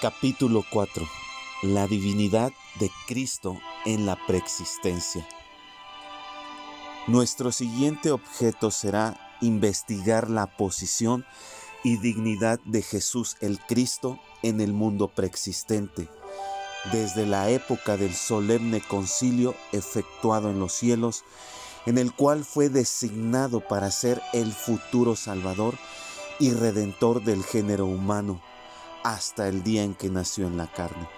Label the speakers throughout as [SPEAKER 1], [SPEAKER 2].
[SPEAKER 1] Capítulo 4. La divinidad de Cristo en la preexistencia. Nuestro siguiente objeto será investigar la posición y dignidad de Jesús el Cristo en el mundo preexistente, desde la época del solemne concilio efectuado en los cielos, en el cual fue designado para ser el futuro Salvador y Redentor del género humano hasta el día en que nació en la carne.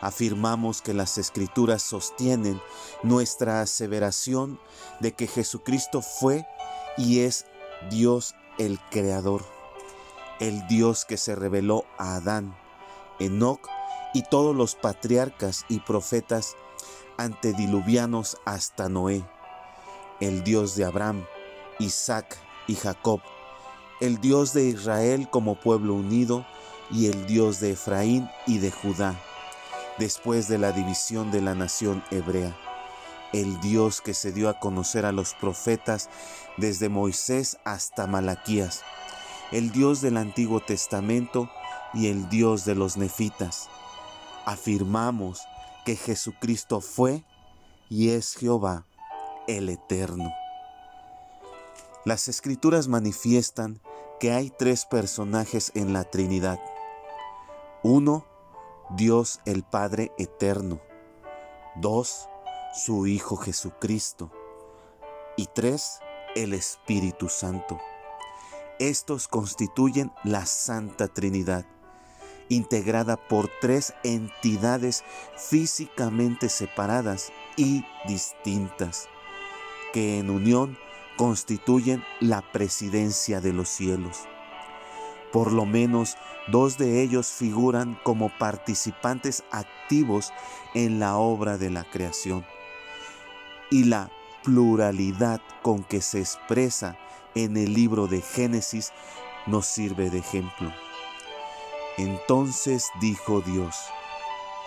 [SPEAKER 1] Afirmamos que las escrituras sostienen nuestra aseveración de que Jesucristo fue y es Dios el Creador, el Dios que se reveló a Adán, Enoc y todos los patriarcas y profetas antediluvianos hasta Noé, el Dios de Abraham, Isaac y Jacob, el Dios de Israel como pueblo unido y el Dios de Efraín y de Judá, después de la división de la nación hebrea, el Dios que se dio a conocer a los profetas desde Moisés hasta Malaquías, el Dios del Antiguo Testamento y el Dios de los nefitas. Afirmamos que Jesucristo fue y es Jehová el Eterno. Las escrituras manifiestan que hay tres personajes en la Trinidad. Uno, Dios el Padre Eterno. Dos, su Hijo Jesucristo. Y tres, el Espíritu Santo. Estos constituyen la Santa Trinidad, integrada por tres entidades físicamente separadas y distintas, que en unión constituyen la presidencia de los cielos. Por lo menos dos de ellos figuran como participantes activos en la obra de la creación. Y la pluralidad con que se expresa en el libro de Génesis nos sirve de ejemplo. Entonces dijo Dios,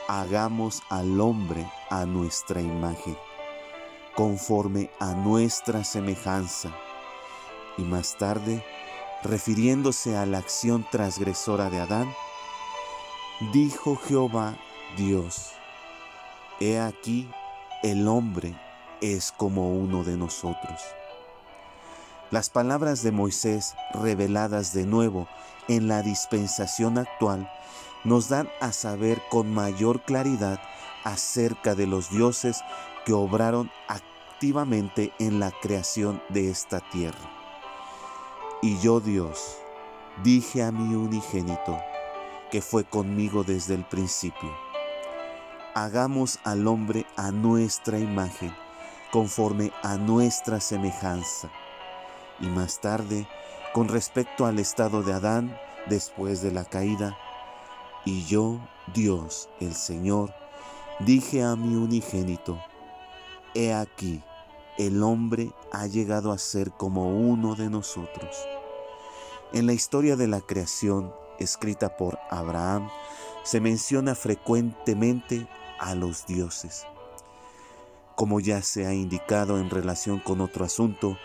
[SPEAKER 1] hagamos al hombre a nuestra imagen conforme a nuestra semejanza. Y más tarde, refiriéndose a la acción transgresora de Adán, dijo Jehová Dios, He aquí el hombre es como uno de nosotros. Las palabras de Moisés reveladas de nuevo en la dispensación actual nos dan a saber con mayor claridad acerca de los dioses que obraron activamente en la creación de esta tierra. Y yo Dios dije a mi unigénito, que fue conmigo desde el principio, hagamos al hombre a nuestra imagen, conforme a nuestra semejanza. Y más tarde, con respecto al estado de Adán después de la caída, y yo, Dios, el Señor, dije a mi unigénito, He aquí, el hombre ha llegado a ser como uno de nosotros. En la historia de la creación, escrita por Abraham, se menciona frecuentemente a los dioses. Como ya se ha indicado en relación con otro asunto,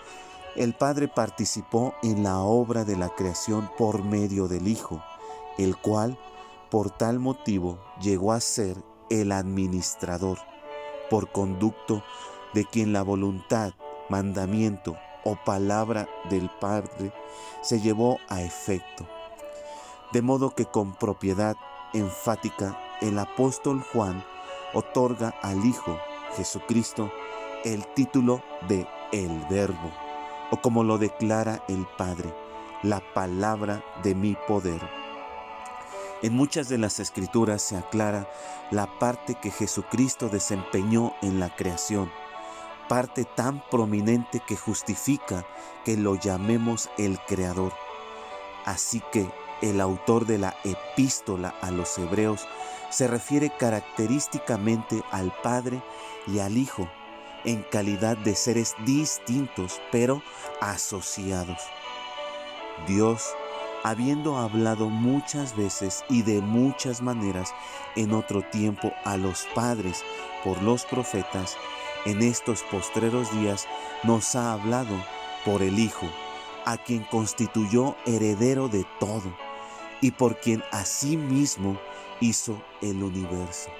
[SPEAKER 1] el Padre participó en la obra de la creación por medio del Hijo, el cual, por tal motivo, llegó a ser el administrador por conducto de quien la voluntad, mandamiento o palabra del Padre se llevó a efecto. De modo que con propiedad enfática el apóstol Juan otorga al Hijo Jesucristo el título de el Verbo, o como lo declara el Padre, la palabra de mi poder. En muchas de las escrituras se aclara la parte que Jesucristo desempeñó en la creación, parte tan prominente que justifica que lo llamemos el Creador. Así que el autor de la epístola a los hebreos se refiere característicamente al Padre y al Hijo en calidad de seres distintos pero asociados. Dios habiendo hablado muchas veces y de muchas maneras en otro tiempo a los padres por los profetas, en estos postreros días nos ha hablado por el Hijo, a quien constituyó heredero de todo, y por quien asimismo hizo el universo.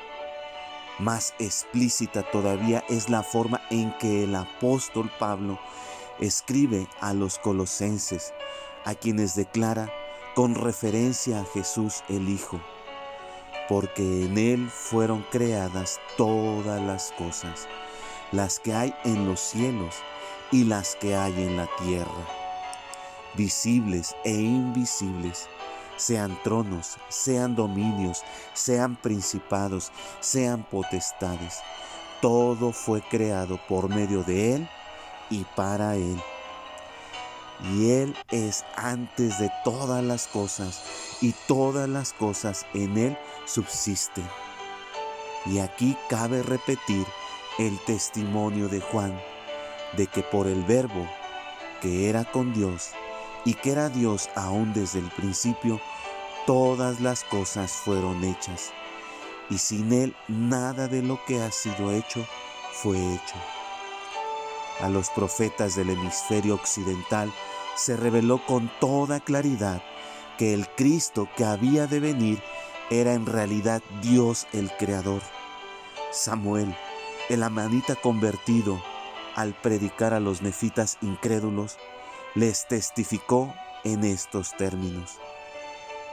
[SPEAKER 1] Más explícita todavía es la forma en que el apóstol Pablo escribe a los colosenses, a quienes declara con referencia a Jesús el Hijo, porque en Él fueron creadas todas las cosas, las que hay en los cielos y las que hay en la tierra, visibles e invisibles sean tronos, sean dominios, sean principados, sean potestades. Todo fue creado por medio de Él y para Él. Y Él es antes de todas las cosas, y todas las cosas en Él subsisten. Y aquí cabe repetir el testimonio de Juan, de que por el verbo que era con Dios, y que era Dios aún desde el principio, todas las cosas fueron hechas, y sin Él nada de lo que ha sido hecho fue hecho. A los profetas del hemisferio occidental se reveló con toda claridad que el Cristo que había de venir era en realidad Dios el Creador. Samuel, el amanita convertido, al predicar a los nefitas incrédulos, les testificó en estos términos.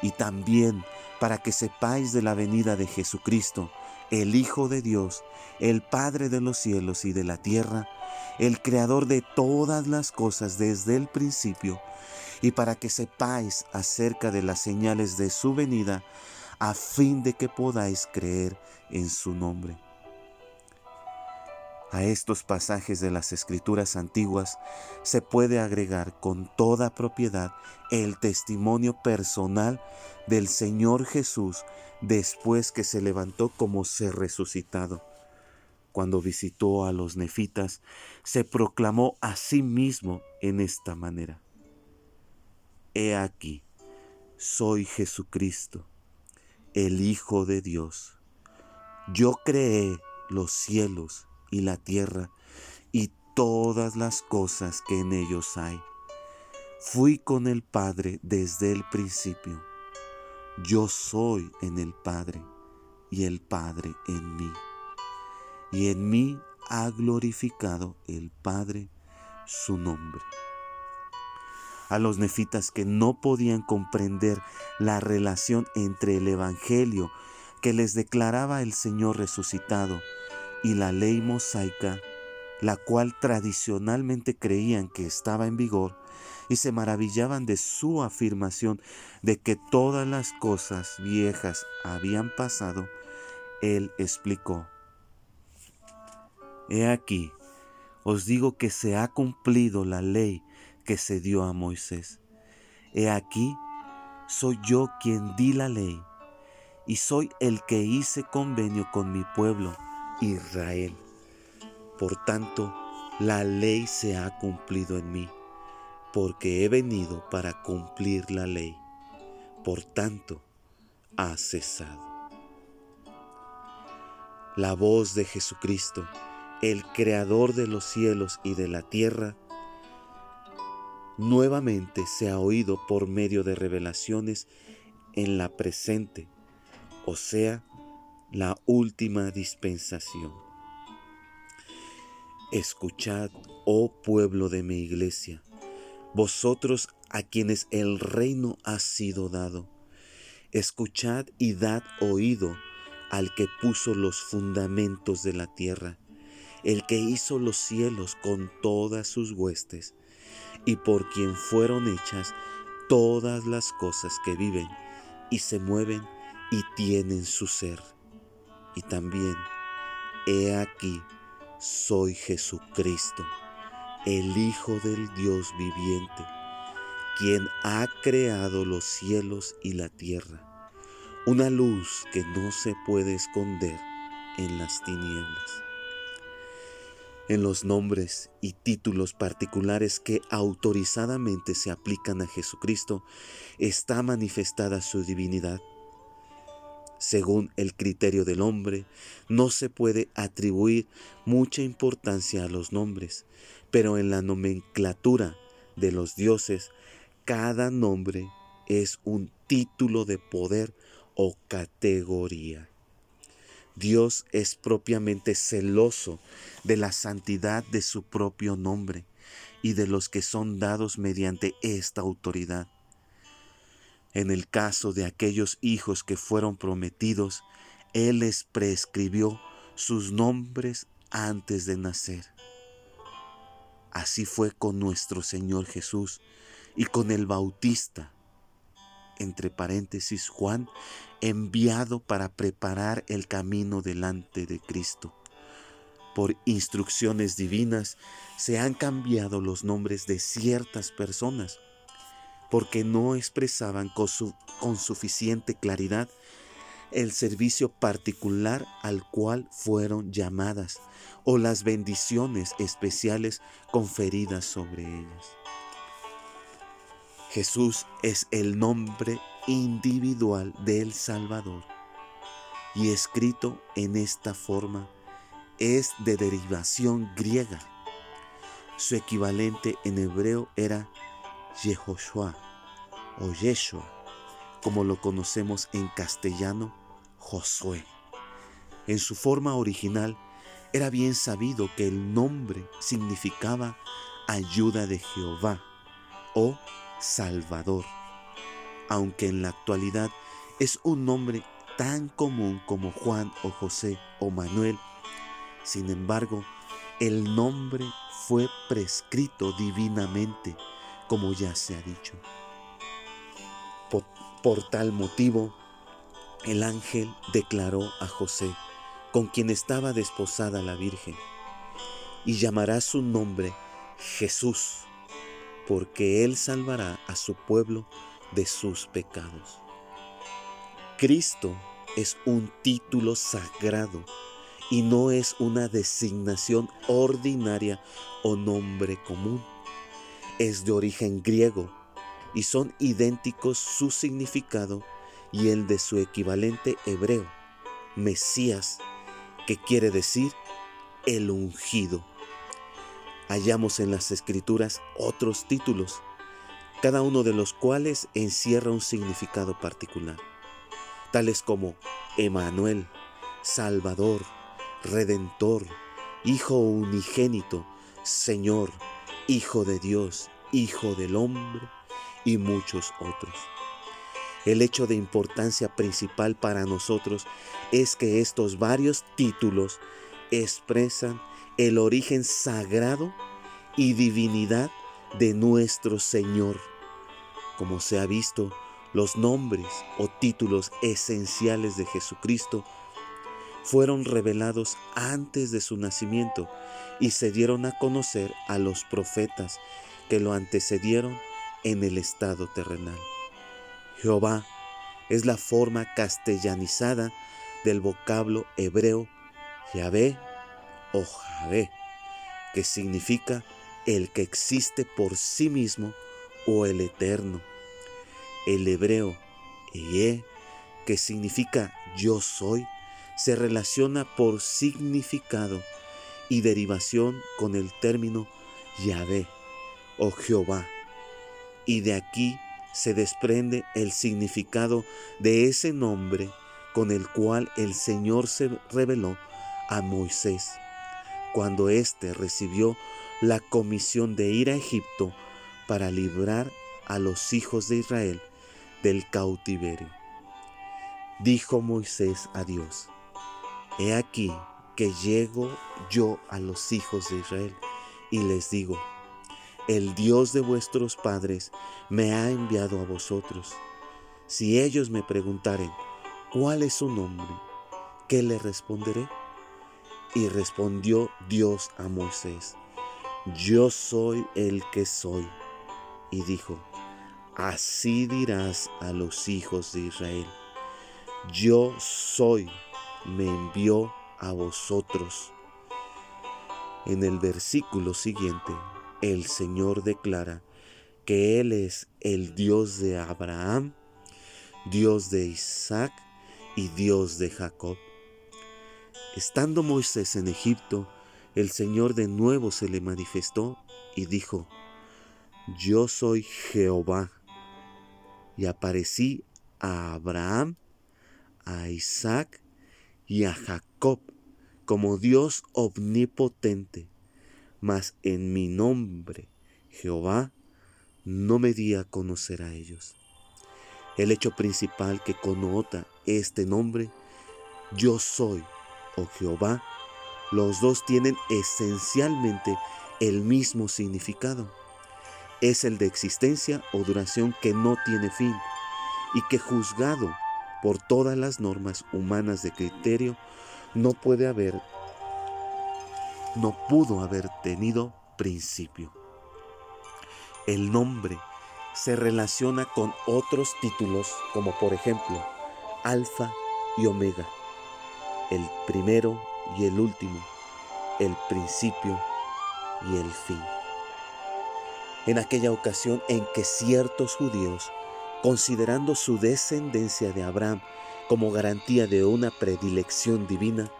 [SPEAKER 1] Y también para que sepáis de la venida de Jesucristo, el Hijo de Dios, el Padre de los cielos y de la tierra, el Creador de todas las cosas desde el principio, y para que sepáis acerca de las señales de su venida, a fin de que podáis creer en su nombre. A estos pasajes de las escrituras antiguas se puede agregar con toda propiedad el testimonio personal del Señor Jesús después que se levantó como ser resucitado. Cuando visitó a los nefitas, se proclamó a sí mismo en esta manera. He aquí, soy Jesucristo, el Hijo de Dios. Yo creé los cielos y la tierra y todas las cosas que en ellos hay. Fui con el Padre desde el principio. Yo soy en el Padre y el Padre en mí. Y en mí ha glorificado el Padre su nombre. A los nefitas que no podían comprender la relación entre el Evangelio que les declaraba el Señor resucitado y la ley mosaica, la cual tradicionalmente creían que estaba en vigor, y se maravillaban de su afirmación de que todas las cosas viejas habían pasado, él explicó, He aquí, os digo que se ha cumplido la ley que se dio a Moisés. He aquí, soy yo quien di la ley, y soy el que hice convenio con mi pueblo Israel. Por tanto, la ley se ha cumplido en mí, porque he venido para cumplir la ley. Por tanto, ha cesado. La voz de Jesucristo, el Creador de los cielos y de la tierra, nuevamente se ha oído por medio de revelaciones en la presente, o sea, la última dispensación. Escuchad, oh pueblo de mi iglesia, vosotros a quienes el reino ha sido dado. Escuchad y dad oído al que puso los fundamentos de la tierra, el que hizo los cielos con todas sus huestes, y por quien fueron hechas todas las cosas que viven y se mueven y tienen su ser y también, he aquí, soy Jesucristo, el Hijo del Dios viviente, quien ha creado los cielos y la tierra, una luz que no se puede esconder en las tinieblas. En los nombres y títulos particulares que autorizadamente se aplican a Jesucristo está manifestada su divinidad según el criterio del hombre, no se puede atribuir mucha importancia a los nombres, pero en la nomenclatura de los dioses, cada nombre es un título de poder o categoría. Dios es propiamente celoso de la santidad de su propio nombre y de los que son dados mediante esta autoridad. En el caso de aquellos hijos que fueron prometidos, Él les prescribió sus nombres antes de nacer. Así fue con nuestro Señor Jesús y con el Bautista, entre paréntesis Juan, enviado para preparar el camino delante de Cristo. Por instrucciones divinas se han cambiado los nombres de ciertas personas porque no expresaban con, con suficiente claridad el servicio particular al cual fueron llamadas o las bendiciones especiales conferidas sobre ellas. Jesús es el nombre individual del Salvador y escrito en esta forma es de derivación griega. Su equivalente en hebreo era Yehoshua o Yeshua, como lo conocemos en castellano, Josué. En su forma original era bien sabido que el nombre significaba ayuda de Jehová o Salvador, aunque en la actualidad es un nombre tan común como Juan o José o Manuel. Sin embargo, el nombre fue prescrito divinamente, como ya se ha dicho. Por, por, tal motivo, el ángel declaró a José, con quien estaba desposada la Virgen, y llamará su nombre Jesús, porque Él salvará a su pueblo de sus pecados. Cristo es un título sagrado y no es una designación ordinaria o nombre común. Es de origen griego y son idénticos su significado y el de su equivalente hebreo, Mesías, que quiere decir el ungido. Hallamos en las escrituras otros títulos, cada uno de los cuales encierra un significado particular, tales como Emanuel, Salvador, Redentor, Hijo unigénito, Señor, Hijo de Dios, Hijo del hombre y muchos otros. El hecho de importancia principal para nosotros es que estos varios títulos expresan el origen sagrado y divinidad de nuestro Señor. Como se ha visto, los nombres o títulos esenciales de Jesucristo fueron revelados antes de su nacimiento y se dieron a conocer a los profetas que lo antecedieron en el estado terrenal. Jehová es la forma castellanizada del vocablo hebreo Yahvé o Javé, que significa el que existe por sí mismo o el eterno. El hebreo Eye, que significa yo soy, se relaciona por significado y derivación con el término Yahvé o Jehová. Y de aquí se desprende el significado de ese nombre con el cual el Señor se reveló a Moisés cuando éste recibió la comisión de ir a Egipto para librar a los hijos de Israel del cautiverio. Dijo Moisés a Dios, He aquí que llego yo a los hijos de Israel y les digo, el Dios de vuestros padres me ha enviado a vosotros. Si ellos me preguntaren, ¿cuál es su nombre? ¿Qué le responderé? Y respondió Dios a Moisés, yo soy el que soy. Y dijo, así dirás a los hijos de Israel, yo soy, me envió a vosotros. En el versículo siguiente, el Señor declara que Él es el Dios de Abraham, Dios de Isaac y Dios de Jacob. Estando Moisés en Egipto, el Señor de nuevo se le manifestó y dijo, Yo soy Jehová. Y aparecí a Abraham, a Isaac y a Jacob como Dios omnipotente, mas en mi nombre, Jehová, no me di a conocer a ellos. El hecho principal que connota este nombre, yo soy, oh Jehová, los dos tienen esencialmente el mismo significado. Es el de existencia o duración que no tiene fin y que juzgado por todas las normas humanas de criterio no puede haber, no pudo haber tenido principio. El nombre se relaciona con otros títulos como por ejemplo Alfa y Omega, el primero y el último, el principio y el fin. En aquella ocasión en que ciertos judíos, considerando su descendencia de Abraham como garantía de una predilección divina,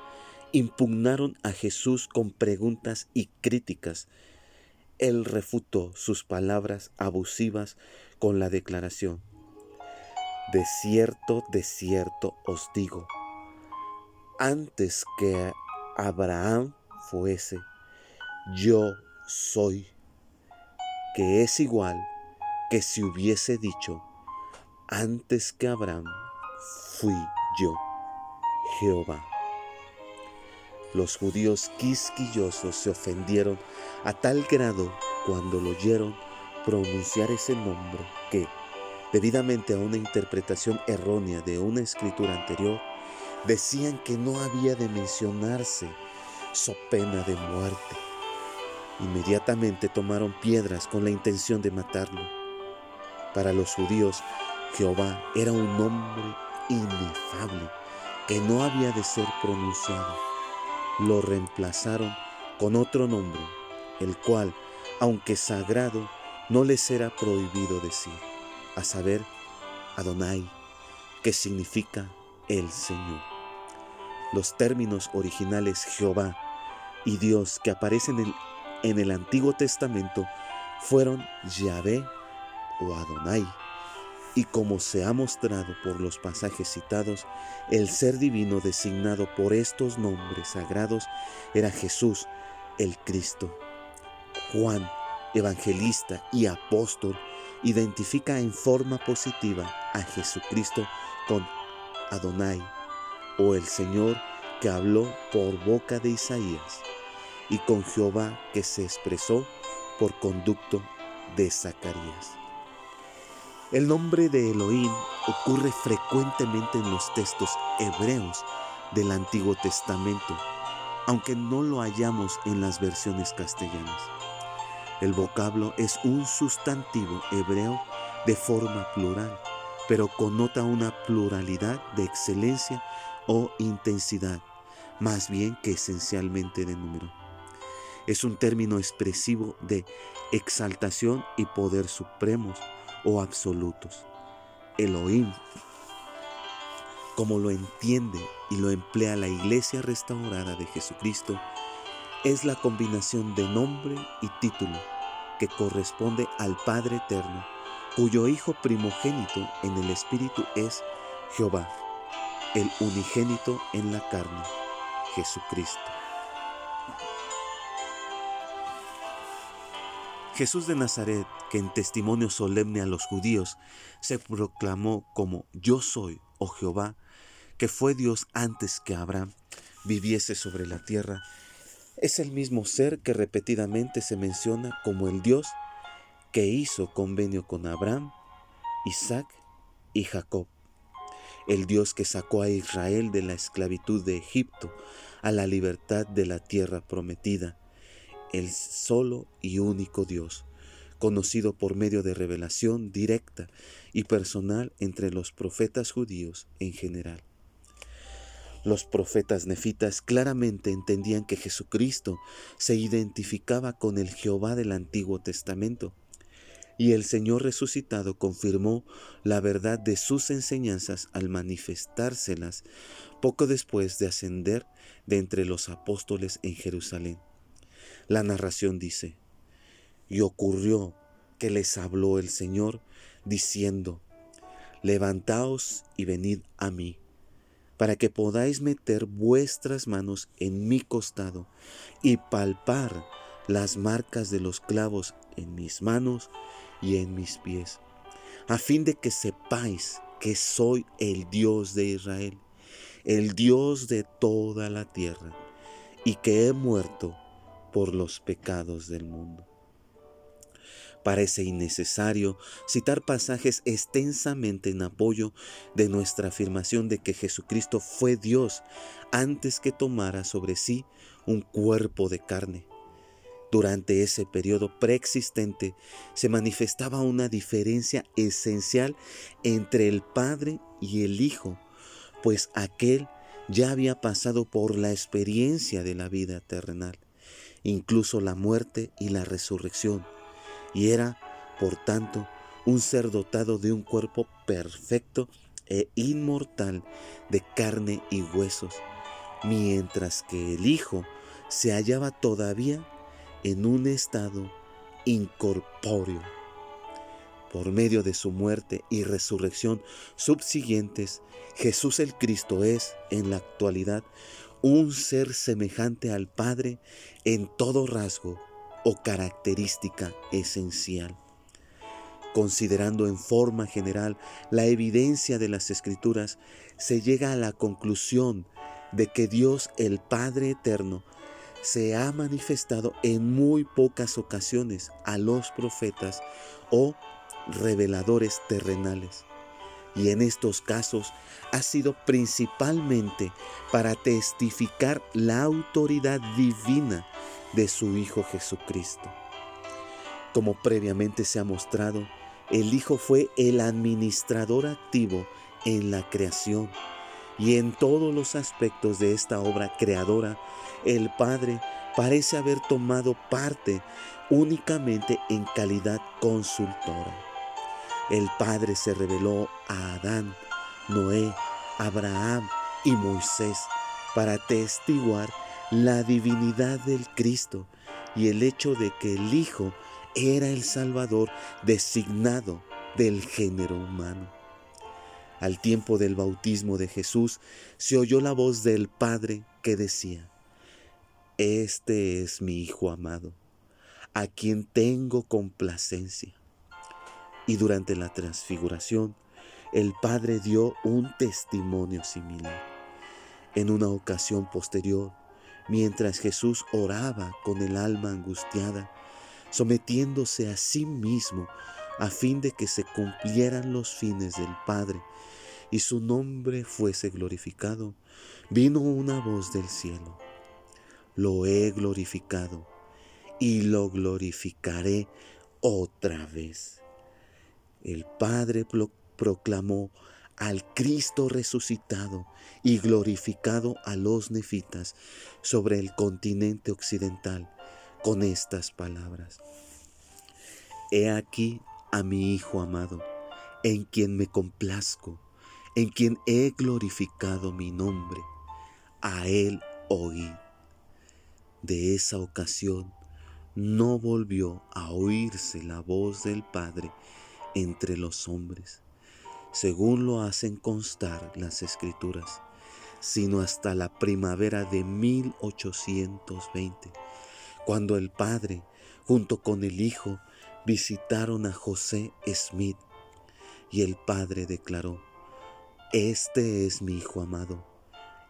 [SPEAKER 1] impugnaron a Jesús con preguntas y críticas. Él refutó sus palabras abusivas con la declaración, De cierto, de cierto os digo, antes que Abraham fuese, yo soy, que es igual que si hubiese dicho, antes que Abraham fui yo, Jehová. Los judíos quisquillosos se ofendieron a tal grado cuando lo oyeron pronunciar ese nombre que, debidamente a una interpretación errónea de una escritura anterior, decían que no había de mencionarse so pena de muerte. Inmediatamente tomaron piedras con la intención de matarlo. Para los judíos, Jehová era un nombre inefable que no había de ser pronunciado. Lo reemplazaron con otro nombre, el cual, aunque sagrado, no les era prohibido decir, a saber, Adonai, que significa el Señor. Los términos originales Jehová y Dios que aparecen en el, Antiguo Testamento fueron Yahvé o Adonai. Y como se ha mostrado por los pasajes citados, el ser divino designado por estos nombres sagrados era Jesús, el Cristo. Juan, evangelista y apóstol, identifica en forma positiva a Jesucristo con Adonai, o el Señor que habló por boca de Isaías y con Jehová que se expresó por conducto de Zacarías. El nombre de Elohim ocurre frecuentemente en los textos hebreos del Antiguo Testamento, aunque no lo hallamos en las versiones castellanas. El vocablo es un sustantivo hebreo de forma plural, pero connota una pluralidad de excelencia o intensidad, más bien que esencialmente de número. Es un término expresivo de exaltación y poder supremos o absolutos. Elohim, como lo entiende y lo emplea la iglesia restaurada de Jesucristo, es la combinación de nombre y título que corresponde al Padre Eterno, cuyo Hijo primogénito en el Espíritu es Jehová, el unigénito en la carne, Jesucristo. Jesús de Nazaret, que en testimonio solemne a los judíos se proclamó como yo soy, oh Jehová, que fue Dios antes que Abraham viviese sobre la tierra, es el mismo ser que repetidamente se menciona como el Dios que hizo convenio con Abraham, Isaac y Jacob, el Dios que sacó a Israel de la esclavitud de Egipto a la libertad de la tierra prometida, el solo y único Dios, conocido por medio de revelación directa y personal entre los profetas judíos en general. Los profetas nefitas claramente entendían que Jesucristo se identificaba con el Jehová del Antiguo Testamento, y el Señor resucitado confirmó la verdad de sus enseñanzas al manifestárselas poco después de ascender de entre los apóstoles en Jerusalén. La narración dice, y ocurrió que les habló el Señor diciendo, levantaos y venid a mí, para que podáis meter vuestras manos en mi costado y palpar las marcas de los clavos en mis manos y en mis pies, a fin de que sepáis que soy el Dios de Israel, el Dios de toda la tierra, y que he muerto por los pecados del mundo. Parece innecesario citar pasajes extensamente en apoyo de nuestra afirmación de que Jesucristo fue Dios antes que tomara sobre sí un cuerpo de carne. Durante ese periodo preexistente se manifestaba una diferencia esencial entre el Padre y el Hijo, pues aquel ya había pasado por la experiencia de la vida terrenal, incluso la muerte y la resurrección y era, por tanto, un ser dotado de un cuerpo perfecto e inmortal de carne y huesos, mientras que el Hijo se hallaba todavía en un estado incorpóreo. Por medio de su muerte y resurrección subsiguientes, Jesús el Cristo es, en la actualidad, un ser semejante al Padre en todo rasgo o característica esencial. Considerando en forma general la evidencia de las escrituras, se llega a la conclusión de que Dios el Padre Eterno se ha manifestado en muy pocas ocasiones a los profetas o reveladores terrenales. Y en estos casos ha sido principalmente para testificar la autoridad divina de su Hijo Jesucristo. Como previamente se ha mostrado, el Hijo fue el administrador activo en la creación y en todos los aspectos de esta obra creadora, el Padre parece haber tomado parte únicamente en calidad consultora. El Padre se reveló a Adán, Noé, Abraham y Moisés para testiguar la divinidad del Cristo y el hecho de que el Hijo era el Salvador designado del género humano. Al tiempo del bautismo de Jesús se oyó la voz del Padre que decía, Este es mi Hijo amado, a quien tengo complacencia. Y durante la transfiguración, el Padre dio un testimonio similar. En una ocasión posterior, mientras Jesús oraba con el alma angustiada, sometiéndose a sí mismo a fin de que se cumplieran los fines del Padre y su nombre fuese glorificado, vino una voz del cielo. Lo he glorificado y lo glorificaré otra vez. El Padre proclamó al Cristo resucitado y glorificado a los nefitas sobre el continente occidental con estas palabras. He aquí a mi Hijo amado, en quien me complazco, en quien he glorificado mi nombre, a Él oí. De esa ocasión no volvió a oírse la voz del Padre entre los hombres según lo hacen constar las escrituras, sino hasta la primavera de 1820, cuando el padre, junto con el hijo, visitaron a José Smith y el padre declaró, Este es mi hijo amado,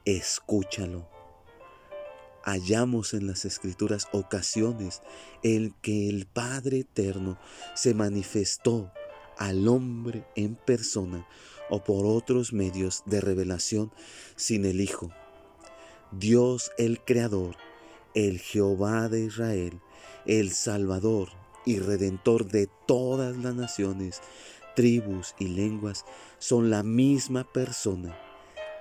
[SPEAKER 1] escúchalo. Hallamos en las escrituras ocasiones en que el Padre Eterno se manifestó al hombre en persona o por otros medios de revelación sin el Hijo. Dios el Creador, el Jehová de Israel, el Salvador y Redentor de todas las naciones, tribus y lenguas, son la misma persona.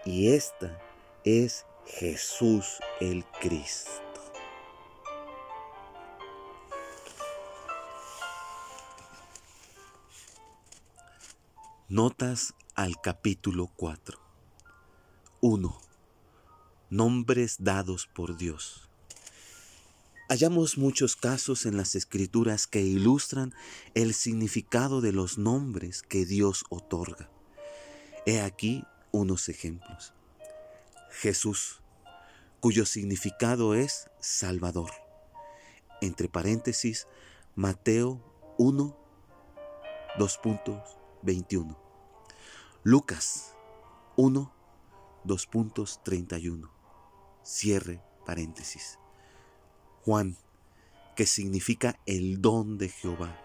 [SPEAKER 1] Y esta es Jesús el Cristo. Notas al capítulo 4. 1. Nombres dados por Dios. Hallamos muchos casos en las escrituras que ilustran el significado de los nombres que Dios otorga. He aquí unos ejemplos. Jesús, cuyo significado es Salvador. Entre paréntesis, Mateo 1, 2.21. Lucas 1, 2.31. Cierre paréntesis. Juan, que significa el don de Jehová,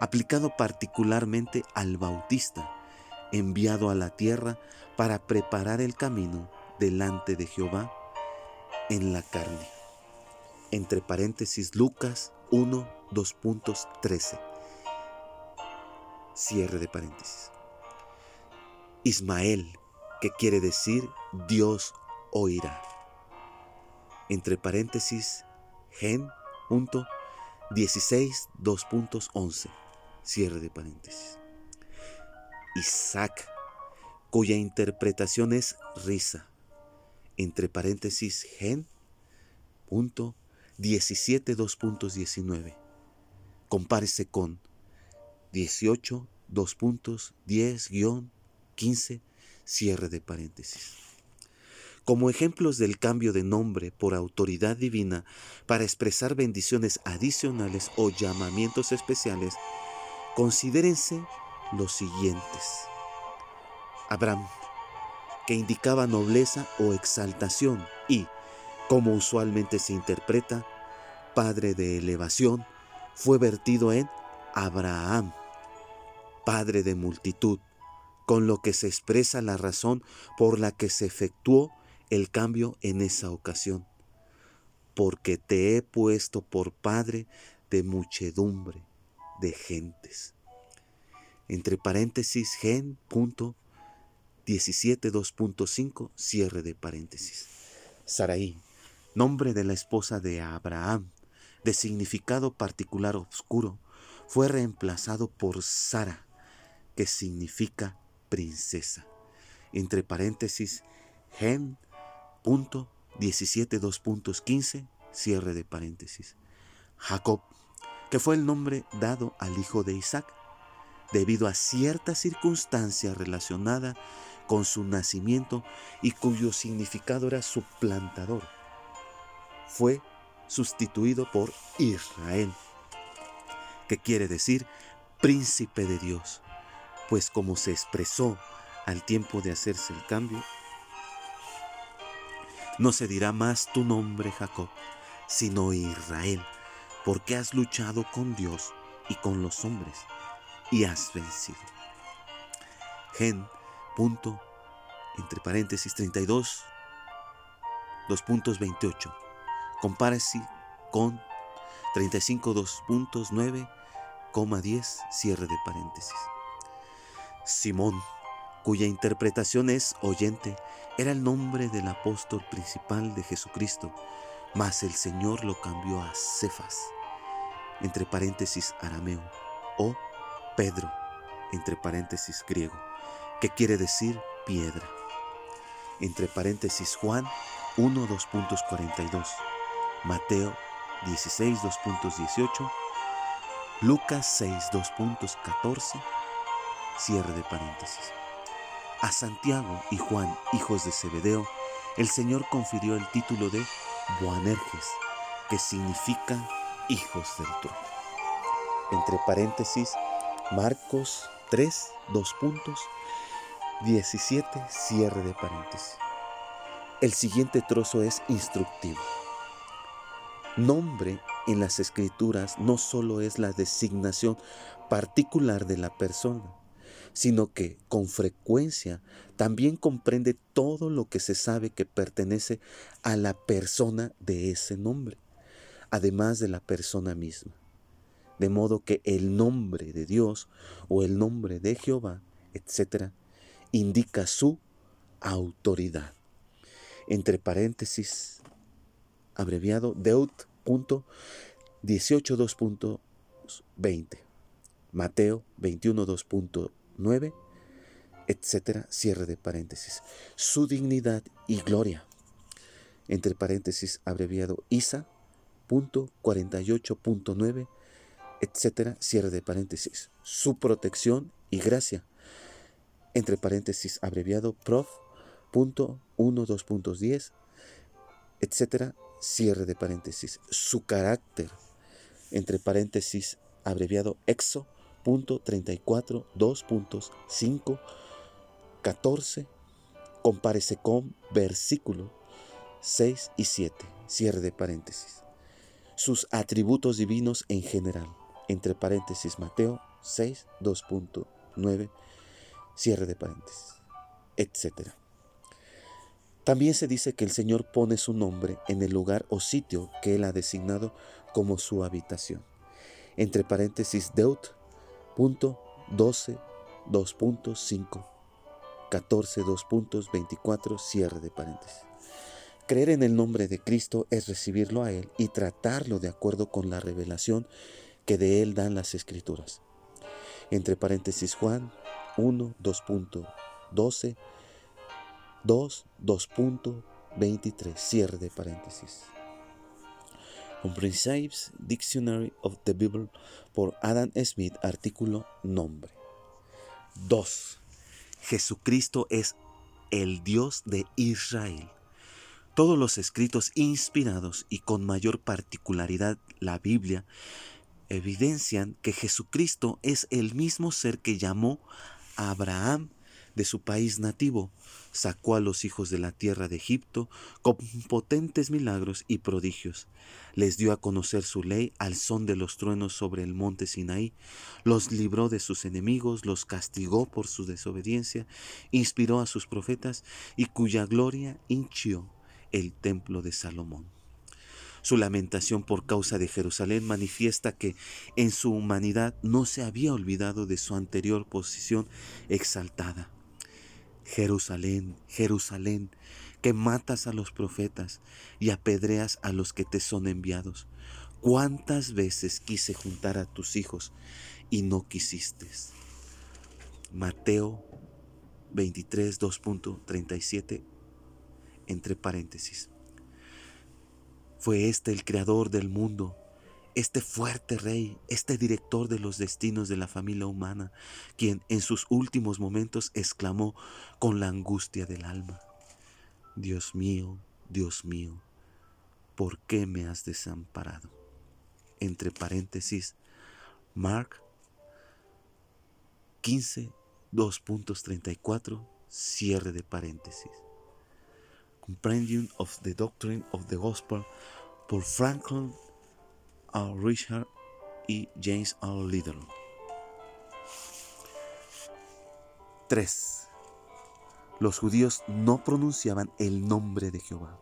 [SPEAKER 1] aplicado particularmente al Bautista, enviado a la tierra para preparar el camino delante de Jehová en la carne. Entre paréntesis Lucas 1, 2.13. Cierre de paréntesis. Ismael, que quiere decir Dios oirá. Entre paréntesis Gen, punto 16, 2.11. Cierre de paréntesis. Isaac, cuya interpretación es risa. Entre paréntesis Gen, punto 17, 2.19. Compárese con 18, 2 puntos, 10, guion, 15, cierre de paréntesis. Como ejemplos del cambio de nombre por autoridad divina para expresar bendiciones adicionales o llamamientos especiales, considérense los siguientes. Abraham, que indicaba nobleza o exaltación y, como usualmente se interpreta, padre de elevación, fue vertido en Abraham, padre de multitud, con lo que se expresa la razón por la que se efectuó el cambio en esa ocasión. Porque te he puesto por padre de muchedumbre de gentes. Entre paréntesis, gen, punto, 17, 2.5, cierre de paréntesis. Saraí, nombre de la esposa de Abraham, de significado particular oscuro, fue reemplazado por Sara, que significa princesa. Entre paréntesis, gen, punto, 17, 2.15, cierre de paréntesis. Jacob, que fue el nombre dado al hijo de Isaac, debido a cierta circunstancia relacionada con su nacimiento y cuyo significado era suplantador. Fue sustituido por Israel que quiere decir príncipe de Dios, pues como se expresó al tiempo de hacerse el cambio, no se dirá más tu nombre Jacob, sino Israel, porque has luchado con Dios y con los hombres y has vencido. Gen, punto, entre paréntesis 32, dos puntos 28. Compárese con 35 2.9 10, cierre de paréntesis. Simón, cuya interpretación es oyente, era el nombre del apóstol principal de Jesucristo, mas el Señor lo cambió a Cefas, entre paréntesis arameo, o Pedro, entre paréntesis griego, que quiere decir piedra. Entre paréntesis Juan 1, 2.42, Mateo 16, 2.18, Lucas 6, 2.14, cierre de paréntesis. A Santiago y Juan, hijos de Zebedeo, el Señor confirió el título de Boanerges, que significa hijos del trono. Entre paréntesis, Marcos 3, 2 puntos, 17, cierre de paréntesis. El siguiente trozo es instructivo. Nombre en las escrituras no solo es la designación particular de la persona, sino que con frecuencia también comprende todo lo que se sabe que pertenece a la persona de ese nombre, además de la persona misma. De modo que el nombre de Dios o el nombre de Jehová, etc., indica su autoridad. Entre paréntesis, abreviado Deut.18.2.20. Mateo 21.2.20 9, etcétera, cierre de paréntesis. Su dignidad y gloria, entre paréntesis abreviado ISA, punto 48.9, etcétera, cierre de paréntesis. Su protección y gracia, entre paréntesis abreviado prof, punto 1, 2, etcétera, cierre de paréntesis. Su carácter, entre paréntesis abreviado exo, punto 34, 2.5, 14, compárese con versículo 6 y 7, cierre de paréntesis. Sus atributos divinos en general, entre paréntesis Mateo 6, 2.9, cierre de paréntesis, etcétera. También se dice que el Señor pone su nombre en el lugar o sitio que Él ha designado como su habitación. Entre paréntesis Deut, punto 12, 2.5, 14, 2.24, cierre de paréntesis. Creer en el nombre de Cristo es recibirlo a Él y tratarlo de acuerdo con la revelación que de Él dan las Escrituras. Entre paréntesis Juan 1, 2.12, 2, 2.23, cierre de paréntesis. Comprehensive Dictionary of the Bible por Adam Smith, artículo nombre. 2. Jesucristo es el Dios de Israel. Todos los escritos inspirados y con mayor particularidad la Biblia evidencian que Jesucristo es el mismo ser que llamó a Abraham de su país nativo, sacó a los hijos de la tierra de Egipto con potentes milagros y prodigios, les dio a conocer su ley al son de los truenos sobre el monte Sinaí, los libró de sus enemigos, los castigó por su desobediencia, inspiró a sus profetas y cuya gloria hinchió el templo de Salomón. Su lamentación por causa de Jerusalén manifiesta que en su humanidad no se había olvidado de su anterior posición exaltada. Jerusalén, Jerusalén, que matas a los profetas y apedreas a los que te son enviados. ¿Cuántas veces quise juntar a tus hijos y no quisiste? Mateo 23, 2.37, entre paréntesis. Fue este el creador del mundo este fuerte rey, este director de los destinos de la familia humana, quien en sus últimos momentos exclamó con la angustia del alma, Dios mío, Dios mío, ¿por qué me has desamparado? Entre paréntesis, Mark 15, 2.34, cierre de paréntesis. Compendium of the Doctrine of the Gospel por Franklin a Richard y James R. Little. 3. Los judíos no pronunciaban el nombre de Jehová.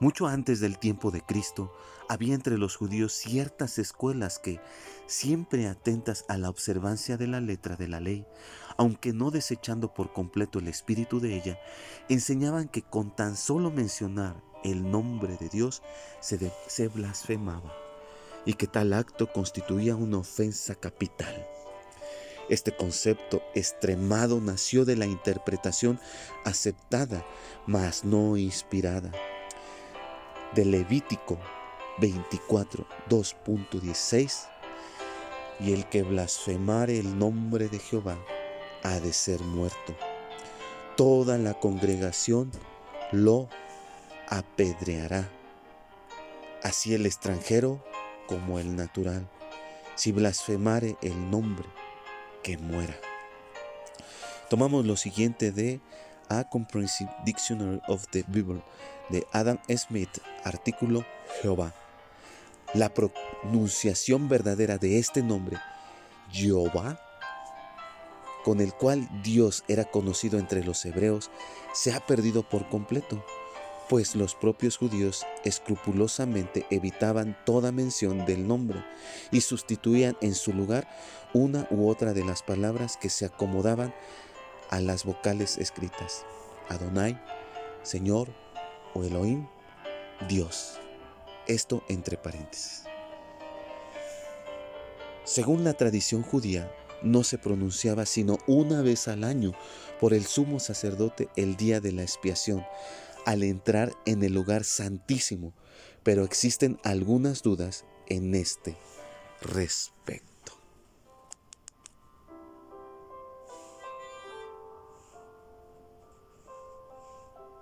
[SPEAKER 1] Mucho antes del tiempo de Cristo, había entre los judíos ciertas escuelas que, siempre atentas a la observancia de la letra de la ley, aunque no desechando por completo el espíritu de ella, enseñaban que con tan solo mencionar el nombre de Dios se blasfemaba y que tal acto constituía una ofensa capital. Este concepto extremado nació de la interpretación aceptada, mas no inspirada, de Levítico 24, 2.16, y el que blasfemare el nombre de Jehová ha de ser muerto. Toda la congregación lo apedreará. Así el extranjero como el natural. Si blasfemare el nombre, que muera. Tomamos lo siguiente de A Comprehensive Dictionary of the Bible de Adam Smith, artículo Jehová. La pronunciación verdadera de este nombre, Jehová, con el cual Dios era conocido entre los hebreos, se ha perdido por completo pues los propios judíos escrupulosamente evitaban toda mención del nombre y sustituían en su lugar una u otra de las palabras que se acomodaban a las vocales escritas. Adonai, Señor o Elohim, Dios. Esto entre paréntesis. Según la tradición judía, no se pronunciaba sino una vez al año por el sumo sacerdote el día de la expiación, al entrar en el lugar santísimo, pero existen algunas dudas en este respecto.